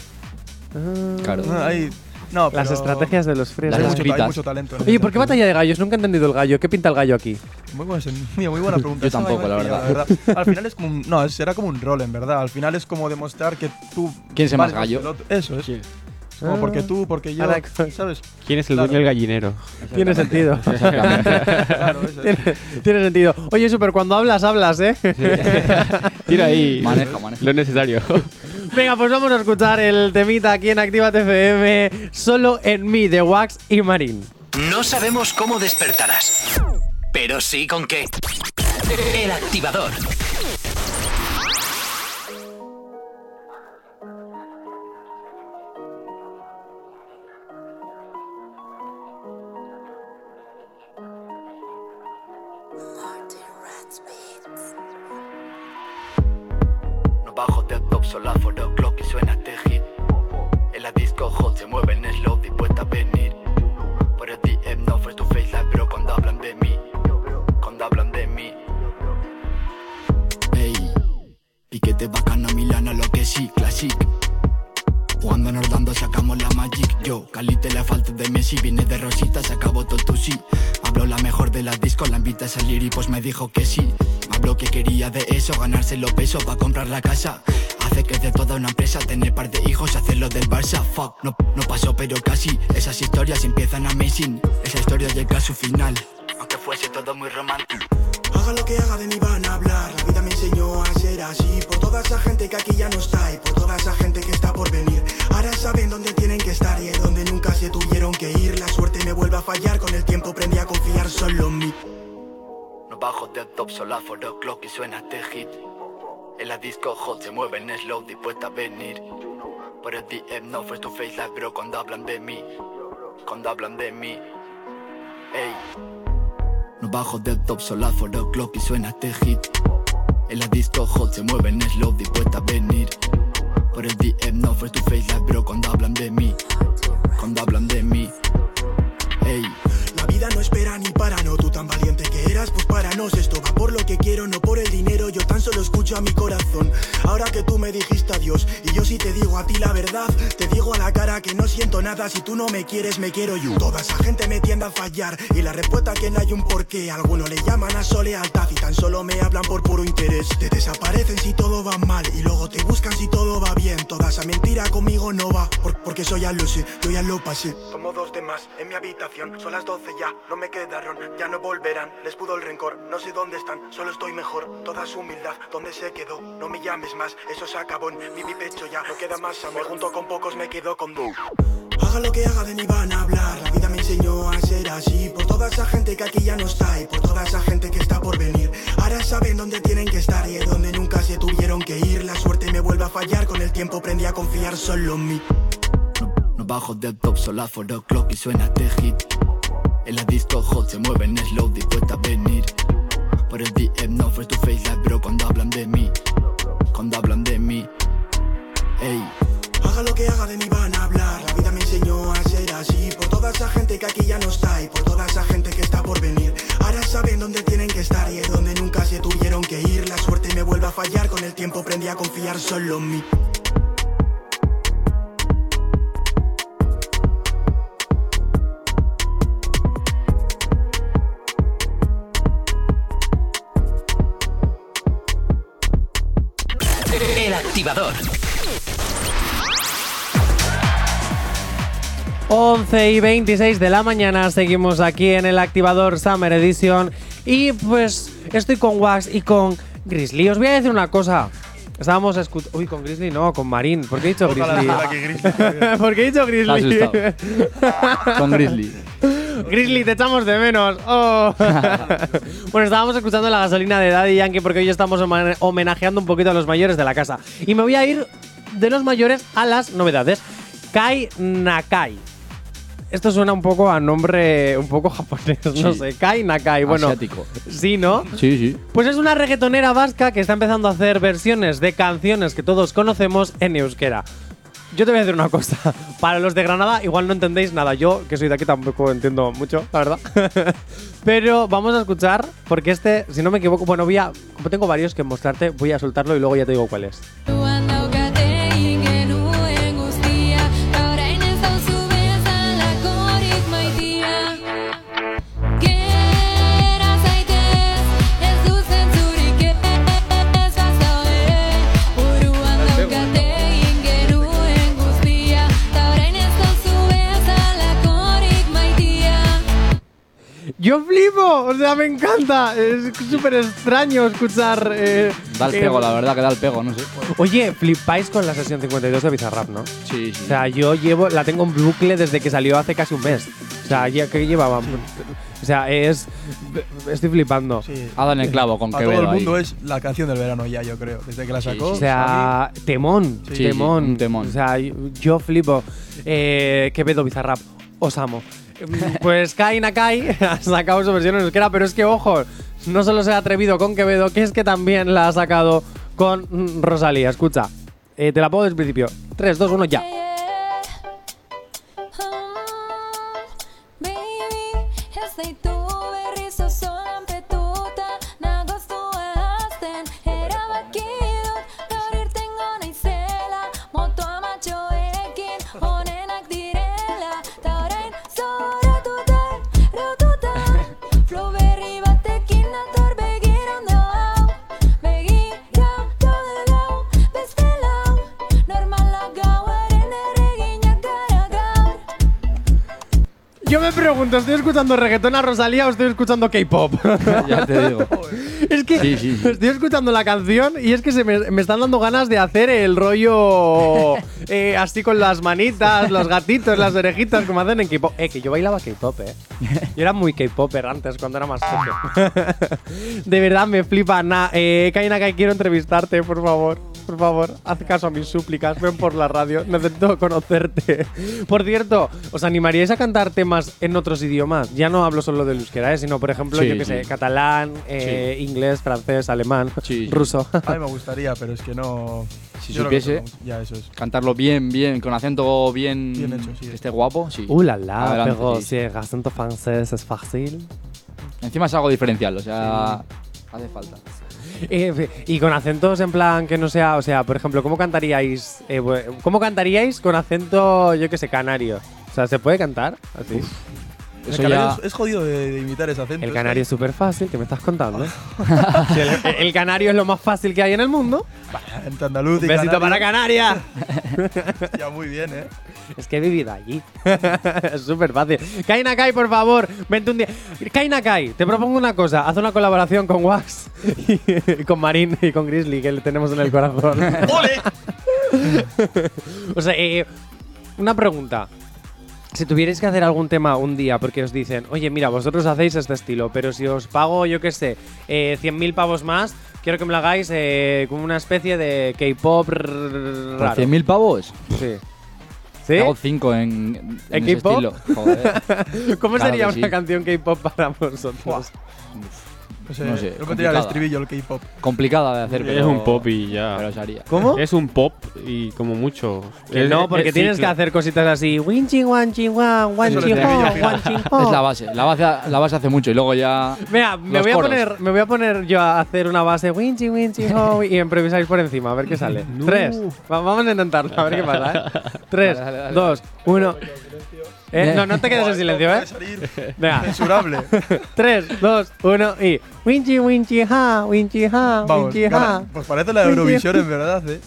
Claro. No, hay- no, Las pero estrategias de los hay. Las mucho, hay escritas. mucho talento. en Oye, ¿por qué batalla de gallos? Nunca he entendido el gallo. ¿Qué pinta el gallo aquí? Muy, buen sen- muy, buena pregunta. Yo tampoco, había la pillado, Al final es como un, no, será como un rol en verdad. Al final es como demostrar que tú ¿Quién es más gallo? Eso es. Sí. Como porque tú, porque yo. ¿Quién es el Claro. dueño del gallinero? Tiene sentido. Claro, eso es. tiene, tiene sentido. Oye, Super, cuando hablas, hablas, ¿eh? Tira ahí. Maneja, maneja. Lo necesario. Venga, pues vamos a escuchar el temita aquí en Activa FM, solo en mí, de Wax y Marín. No sabemos cómo despertarás, pero sí con qué. El activador. No bajo de top soláforo, clock y suena este hit. En la disco hot se mueven slow dispuesta a venir. Por el DM no face to face live, pero cuando hablan de mí, cuando hablan de mí. Ey, piquete bacano, Milano, lo que sí, classic. Jugando en Orlando sacamos la Magic Yo, Calite la falta de Messi Viene de Rosita, se acabó todo tu sí Habló la mejor de las discos, la invita a salir y pues me dijo que sí. Me habló que quería de eso, ganarse los pesos para comprar la casa. Hace que de toda una empresa tener par de hijos, hacerlo del Barça. Fuck, no, no pasó pero casi. Esas historias empiezan amazing. Esa historia llega a su final. Aunque fuese todo muy romántico. Haga lo que haga de mí van a hablar. Enseñó a ser así. Por toda esa gente que aquí ya no está y por toda esa gente que está por venir. Ahora saben dónde tienen que estar y en donde nunca se tuvieron que ir. La suerte me vuelve a fallar. Con el tiempo aprendí a confiar solo en mí. No bajo del top soláforo, clock y suena este hit. En la disco hot se mueven slow dispuesta a venir. Por el DM no face to face live, pero cuando hablan de mí, cuando hablan de mí, ey. No bajo del top soláforo, clock y suena este hit. En la disco hot se mueven slow dispuesta a venir. Por el DM no face to face live, pero cuando hablan de mí, cuando hablan de mí, ey. No espera ni para no, tú tan valiente que eras, pues para nos esto va por lo que quiero, no por el dinero, yo tan solo escucho a mi corazón. Ahora que tú me dijiste adiós. Y yo si te digo a ti la verdad, te digo a la cara que no siento nada. Si tú no me quieres, me quiero yo. Toda esa gente me tiende a fallar. Y la respuesta que no hay un porqué. Algunos le llaman a solealtad y tan solo me hablan por puro interés. Te desaparecen si todo va mal y luego te buscan si todo va bien. Toda esa mentira conmigo no va. por- porque lo sé, yo ya lo pasé. Somos dos de más en mi habitación. Son las 12 ya, no me quedaron, ya no volverán. Les pudo el rencor, no sé dónde están, solo estoy mejor. Toda su humildad, ¿dónde se quedó? No me llames más, eso se acabó en mi, mi pecho ya. No queda más amor, junto con pocos me quedo con dos. Haga lo que haga de mí van a hablar. La vida me enseñó a ser así. Por toda esa gente que aquí ya no está y por toda esa gente que está por venir. Ahora saben dónde tienen que estar y es donde nunca se tuvieron que ir. La suerte me vuelve a fallar. Con el tiempo aprendí a confiar solo en mí. No bajo del top, solo a 4 o'clock y suena este hit. En la disco hot se mueven slow, dispuesta a venir. Por el DM no face to face like bro cuando hablan de mí. Cuando hablan de mí. Ey. Haga lo que haga de mí van a hablar. La vida me enseñó a ser así. Por toda esa gente que aquí ya no está y por toda esa gente que está por venir. Ahora saben dónde tienen que estar y es donde nunca se tuvieron que ir. La suerte me vuelve a fallar. Con el tiempo aprendí a confiar solo en mí. El activador. 11 y 26 de la mañana seguimos aquí en el activador Summer Edition y pues estoy con Wax y con Grizzly. Os voy a decir una cosa. Estábamos escuchando... Uy, con Grizzly no, con Marín. ¿Por qué he dicho Grizzly? ¿Por qué he dicho Grizzly? Con Grizzly. Grizzly, te echamos de menos. Oh. bueno, estábamos escuchando la gasolina de Daddy Yankee porque hoy estamos homenajeando un poquito a los mayores de la casa. Y me voy a ir de los mayores a las novedades. Kai Nakai. Esto suena un poco a nombre un poco japonés, no sé. Kai Nakai, bueno. Asiático. Sí, ¿no? Sí, sí. Pues es una reggaetonera vasca que está empezando a hacer versiones de canciones que todos conocemos en euskera. Yo te voy a decir una cosa. Para los de Granada, igual no entendéis nada. Yo, que soy de aquí, tampoco entiendo mucho, la verdad. Pero vamos a escuchar, porque este, si no me equivoco, bueno, voy a. Como tengo varios que mostrarte, voy a soltarlo y luego ya te digo cuál es. ¡Yo flipo! O sea, me encanta. Es súper extraño escuchar. eh, Da el eh, pego, la verdad que da el pego, no sé. Oye, flipáis con la sesión 52 de Bizarrap, ¿no? Sí, sí. O sea, yo llevo, la tengo en bucle desde que salió hace casi un mes. O sea, ya que llevaba. O sea, es. Estoy flipando. Ha dado en el clavo con A todo el mundo ahí. es la canción del verano ya, yo creo. Desde que la sacó. O sea, temón, Sí, sí, temón. temón. O sea, yo, yo flipo. Eh, Quevedo Bizarrap, os amo. Pues Kai Nakai ha sacado su versión en euskera, pero es que, ojo, no solo se ha atrevido con Quevedo, que es que también la ha sacado con mm, Rosalía. Escucha, eh, te la pongo desde el principio. 3, 2, 1, ya. Yo me pregunto, ¿estoy escuchando reggaetón a Rosalía o estoy escuchando K-pop? Ya te digo. es que Sí, sí, sí. estoy escuchando la canción y es que se me, me están dando ganas de hacer el rollo eh, así con las manitas, los gatitos, las orejitas, como hacen en K-pop. Eh, que yo bailaba K-pop, eh. Yo era muy K-popper antes, cuando era más joven. de verdad, me flipa. Nah, eh, Kaina, que quiero entrevistarte, por favor. Por favor, haz caso a mis súplicas, ven por la radio, necesito conocerte. Por cierto, ¿os animaríais a cantar temas en otros idiomas? Ya no hablo solo del euskera, eh, sino, por ejemplo, Sí, yo que sí. sé, catalán, eh, inglés, francés, alemán, Sí, sí. ruso. A mí me gustaría, pero es que no. Si yo supiese. Ya, eso es. cantarlo bien, bien, con acento bien, Bien hecho, sí. que esté guapo, sí. Uh, la la, Adelante, pero sí. si el acento francés es fácil. Encima es algo diferencial, o sea, hace falta. Eh, y con acentos en plan que no sea, o sea, por ejemplo, ¿cómo cantaríais? eh, ¿Cómo cantaríais con acento, yo qué sé, canario? O sea, ¿se puede cantar así? Eso ya- es, es jodido de, de imitar ese acento. El canario es súper fácil, ¿qué me estás contando? Si el, el canario es lo más fácil que hay en el mundo. que- Entre andaluz y Besito canario. para Canarias. ya muy bien, ¿eh? Es que he vivido allí. es súper fácil. Kai Nakai, por favor, vente un día. Kai Nakai, te propongo una cosa. Haz una colaboración con Wax y con Marín y con Grizzly, que le tenemos en el corazón. o sea, eh, una pregunta. Si tuvierais que hacer algún tema un día, porque os dicen, oye, mira, vosotros hacéis este estilo, pero si os pago, yo qué sé, eh, 100.000 pavos más, quiero que me lo hagáis eh, como una especie de K-pop r- ¿Por raro. 100.000 pavos? Sí. ¿Sí? Hago 5 en, en ¿En ese K-pop? estilo. Joder. ¿Cómo Claro sería una sí. canción K-pop para vosotros? Sé, No sé, no me tira el complicada. estribillo el K-pop. Complicada de hacer, Es pero un pop y ya. pero se haría. ¿Cómo? Es un pop y como mucho. Que Es- no, porque es tienes que hacer cositas así. Winchi, wanchi, wan, wanchi, Eso lo ho, decía wanchi, Es la base. La base, la base hace mucho y luego ya. Mira, me voy, a coros. poner, me voy a poner yo a hacer una base winchi, winchi, ho, y improvisáis por encima, a ver qué sale. Tres. Va- vamos a intentarlo, a ver qué pasa, ¿eh? Tres, Dale, dale, dale. dos, uno. ¿Eh? No, no te quedes en silencio, ¿eh? Venga. Censurable. Tres, dos, uno y. Winchi, winchi, ha, winchi, ha, Vamos, winchi, ha. pues parece la de Eurovisión en verdad, ¿eh?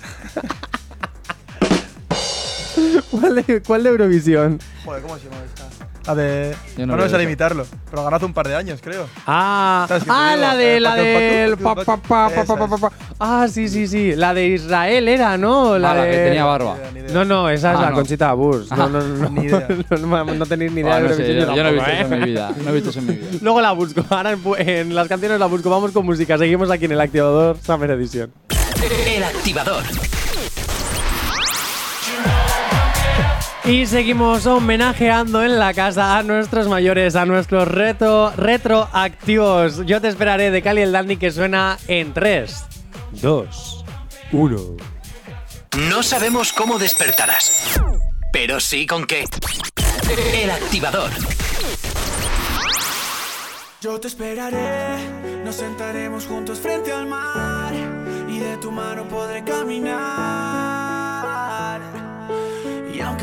¿Cuál de, ¿Cuál de Eurovisión? Joder, ¿cómo se llama esta? La de. Yo no no me veo sale eso. imitarlo, pero ganó hace un par de años, creo. Ah, ¿Sabes qué te ah la de Eh, la del Paco, pa, Paco, pa, pa, pa, esa pa, pa, es. pa. Ah, sí, sí, sí, la de Israel era, ¿no? La Ah, la de que tenía barba. Ni idea. No, no, esa es Ah, la no. Conchita. No, Ah, no, no, ni idea. no, no, no tenéis ni idea Ah, de no sé, yo, yo no he visto eso en ¿eh? mi vida. No he visto eso en mi vida. Luego la busco. Ahora en, en las canciones la busco. Vamos con música. Seguimos aquí en el activador Summer Edition. El activador. Y seguimos homenajeando en la casa a nuestros mayores, a nuestros reto, retroactivos. Yo te esperaré de Cali el Dandy que suena en 3, 2, 1. No sabemos cómo despertarás, pero sí con qué. El activador. Yo te esperaré, nos sentaremos juntos frente al mar y de tu mano podré caminar.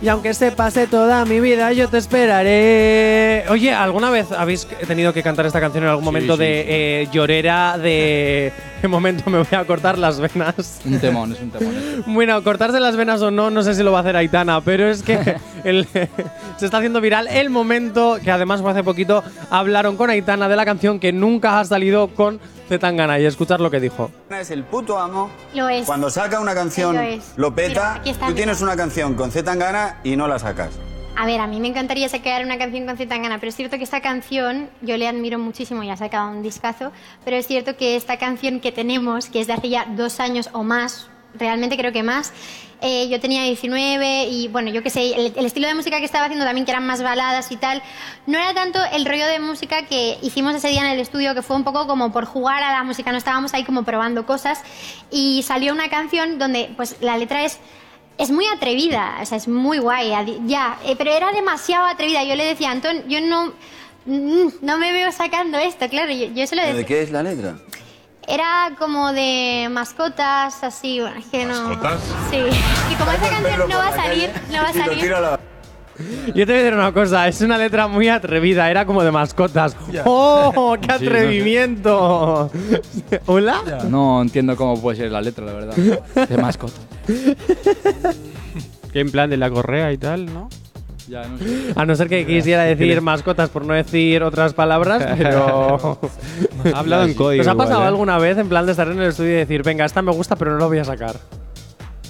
Y aunque se pase toda mi vida, yo te esperaré. Oye, ¿alguna vez habéis tenido que cantar esta canción en algún momento sí, de eh, llorera de de momento me voy a cortar las venas. Un temón, es un temón. Bueno, cortarse las venas o no, no sé si lo va a hacer Aitana, pero es que el- se está haciendo viral el momento que además fue hace poquito hablaron con Aitana de la canción que nunca ha salido con Zetangana y escuchar lo que dijo. Es el puto amo. Lo es. Cuando saca una canción, Lo es. lo Mira, peta. aquí está, tú mira. tienes una canción con Z Tangana y no la sacas. A ver, a mí me encantaría sacar una canción con Zetangana, pero es cierto que esta canción yo le admiro muchísimo y ha sacado un discazo, pero es cierto que esta canción que tenemos, que es de hace ya dos años o más, realmente creo que más, eh, yo tenía 19 y bueno, yo qué sé, el, el estilo de música que estaba haciendo también, que eran más baladas y tal, no era tanto el rollo de música que hicimos ese día en el estudio, que fue un poco como por jugar a la música, no estábamos ahí como probando cosas y salió una canción donde pues la letra es es muy atrevida, o sea, es muy guay, ya, eh, pero era demasiado atrevida. Yo le decía, Antón, yo no, mm, no me veo sacando esto, claro, yo, yo se lo ¿Pero decía. ¿De qué es la letra? Era como de mascotas, así, bueno, es que no. ¿Mascotas? Sí. Y como esa canción no va a salir, no va a salir. Yo te voy a decir una cosa, es una letra muy atrevida, era como de mascotas. ¡Oh, qué Sí, no sé. atrevimiento! ¿Hola? No entiendo cómo puede ser la letra, la verdad. De mascota. Que en plan de la correa y tal, ¿no? Ya, no sé. A no ser que quisiera decir mascotas por no decir otras palabras, pero. Ha hablado en código ¿Os ha pasado igual, ¿eh? alguna vez en plan de estar en el estudio y decir, venga, esta me gusta, pero no lo voy a sacar?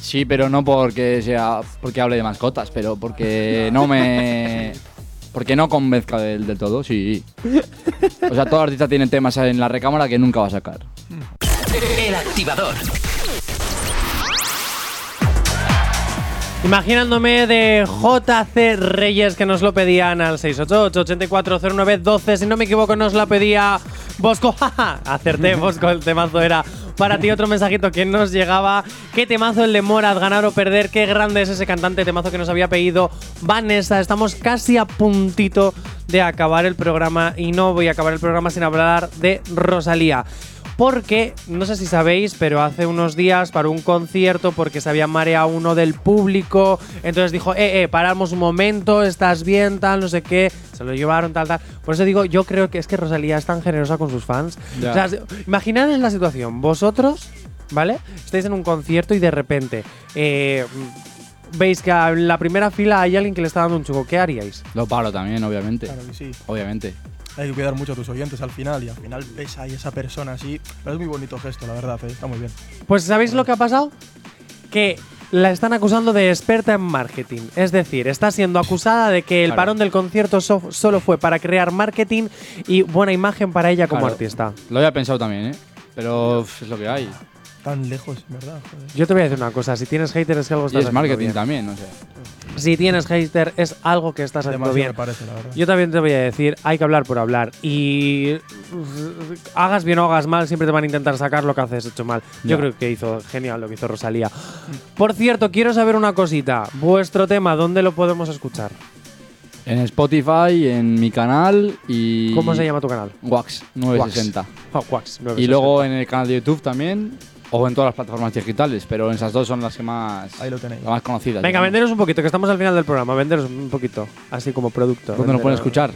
Sí, pero no porque sea porque hable de mascotas, pero porque no me porque no convenzca del, del todo, sí. O sea, todo artista tiene temas en la recámara que nunca va a sacar. El activador. Imaginándome de JC Reyes que nos lo pedían al 688-8409-12. Si no me equivoco, nos la pedía Bosco. Acerté, Bosco, el temazo era para ti. Otro mensajito que nos llegaba. ¿Qué temazo el de Morad? Ganar o perder. Qué grande es ese cantante. Temazo que nos había pedido Vanessa. Estamos casi a puntito de acabar el programa y no voy a acabar el programa sin hablar de Rosalía. Porque, no sé si sabéis, pero hace unos días paró un concierto porque se había mareado uno del público. Entonces dijo, eh, eh, paramos un momento, estás bien, tal, no sé qué. Se lo llevaron, tal, tal. Por eso digo, yo creo que es que Rosalía es tan generosa con sus fans. Ya. O sea, imaginad en la situación, vosotros, ¿vale? Estáis en un concierto y de repente eh, veis que en la primera fila hay alguien que le está dando un chugo. ¿Qué haríais? Lo paro también, obviamente. Claro que sí. Obviamente. Hay que cuidar mucho a tus oyentes al final y al final ves ahí esa persona así. Pero es muy bonito gesto, la verdad, eh, está muy bien. Pues ¿sabéis lo que ha pasado? Que la están acusando de experta en marketing. Es decir, está siendo acusada de que el Claro. parón del concierto so- solo fue para crear marketing y buena imagen para ella como Claro. artista. Lo había pensado también, ¿eh? Pero es lo que hay. Tan lejos, ¿verdad? Joder. Yo te voy a decir una cosa, si tienes haters es que algo Y estás es haciendo marketing bien. también, no sé. Si tienes hater es algo que estás haciendo bien. me parece, la verdad. Yo también te voy a decir, hay que hablar por hablar. Y uh, hagas bien o hagas mal, siempre te van a intentar sacar lo que haces hecho mal. Yo creo que hizo genial lo que hizo Rosalía. Por cierto, quiero saber una cosita. Vuestro tema, ¿dónde lo podemos escuchar? En Spotify, en mi canal y. ¿Cómo se llama tu canal? Wax 960. Oh, Wax, Y 960. luego en el canal de YouTube también. O en todas las plataformas digitales, pero esas dos son las que más. Ahí lo tenéis. Las más conocidas. Venga, digamos. venderos un poquito, que estamos al final del programa. Venderos un poquito, así como producto. ¿Dónde nos pueden escuchar?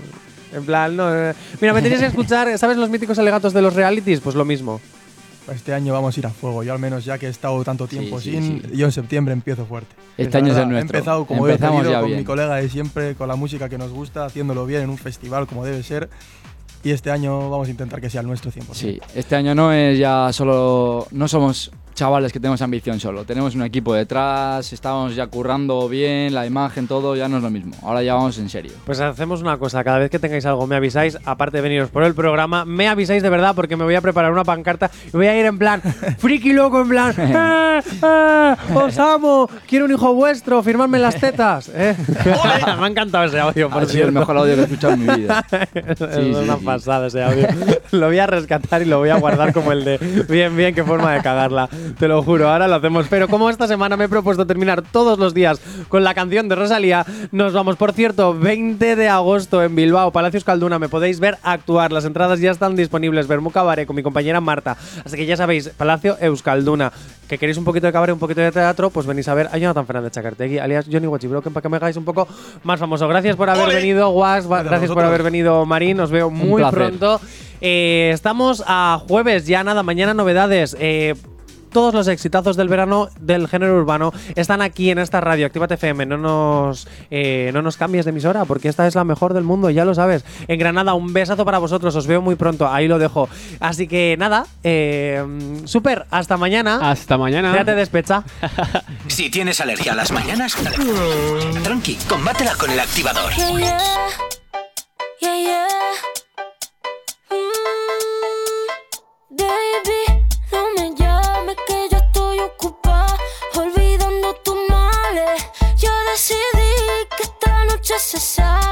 En plan, no. eh, Mira, me tenéis que escuchar, ¿sabes los míticos alegatos de los realities? Pues lo mismo. Este año vamos a ir a fuego. Yo al menos ya que he estado tanto tiempo sí, sin, sí. yo en septiembre empiezo fuerte. Este La año es el nuestro. He empezado como Empezamos he pedido, ya con bien. mi colega de siempre, con la música que nos gusta, haciéndolo bien en un festival como debe ser. Y este año vamos a intentar que sea el nuestro 100%. Sí, este año no es ya solo. No somos chavales que tenemos ambición solo. Tenemos un equipo detrás, estamos ya currando bien, la imagen, todo, ya no es lo mismo. Ahora ya vamos en serio. Pues hacemos una cosa, cada vez que tengáis algo me avisáis, aparte de veniros por el programa, me avisáis de verdad porque me voy a preparar una pancarta y voy a ir en plan, friki loco, en plan, ¡Eh, eh, os amo, quiero un hijo vuestro, firmadme las tetas. ¿eh? me ha encantado ese audio, por Ha sido el mejor audio que he escuchado en mi vida. es Sí, una sí, sí. pasada ese audio. lo voy a rescatar y lo voy a guardar como el de, bien, bien, qué forma de cagarla. Te lo juro, ahora lo hacemos. Pero como esta semana me he propuesto terminar todos los días con la canción de Rosalía, nos vamos. Por cierto, 20 de agosto en Bilbao, Palacios Calduna, me podéis ver actuar. Las entradas ya están disponibles. Vermú Cabaret con mi compañera Marta. Así que ya sabéis, Palacio Euskalduna. Que queréis un poquito de cabaret, un poquito de teatro, pues venís a ver a Jonathan Fernández Chacartegui, alias Johnny Watchibroken, para que me hagáis un poco más famoso. Gracias por haber venido, Was. Gracias por haber venido, Marín. Os veo muy pronto. Eh, estamos a jueves, ya nada, mañana novedades. Eh, todos los exitazos del verano del género urbano están aquí en esta radio, Actívate FM. No nos, eh, no nos cambies de emisora porque esta es la mejor del mundo, ya lo sabes. En Granada, un besazo para vosotros, os veo muy pronto, ahí lo dejo. Así que nada, eh, súper, hasta mañana. Hasta mañana. Ya te despecha. Si tienes alergia a las mañanas, tranqui, combátela con el activador. Yeah, yeah. Yeah, esta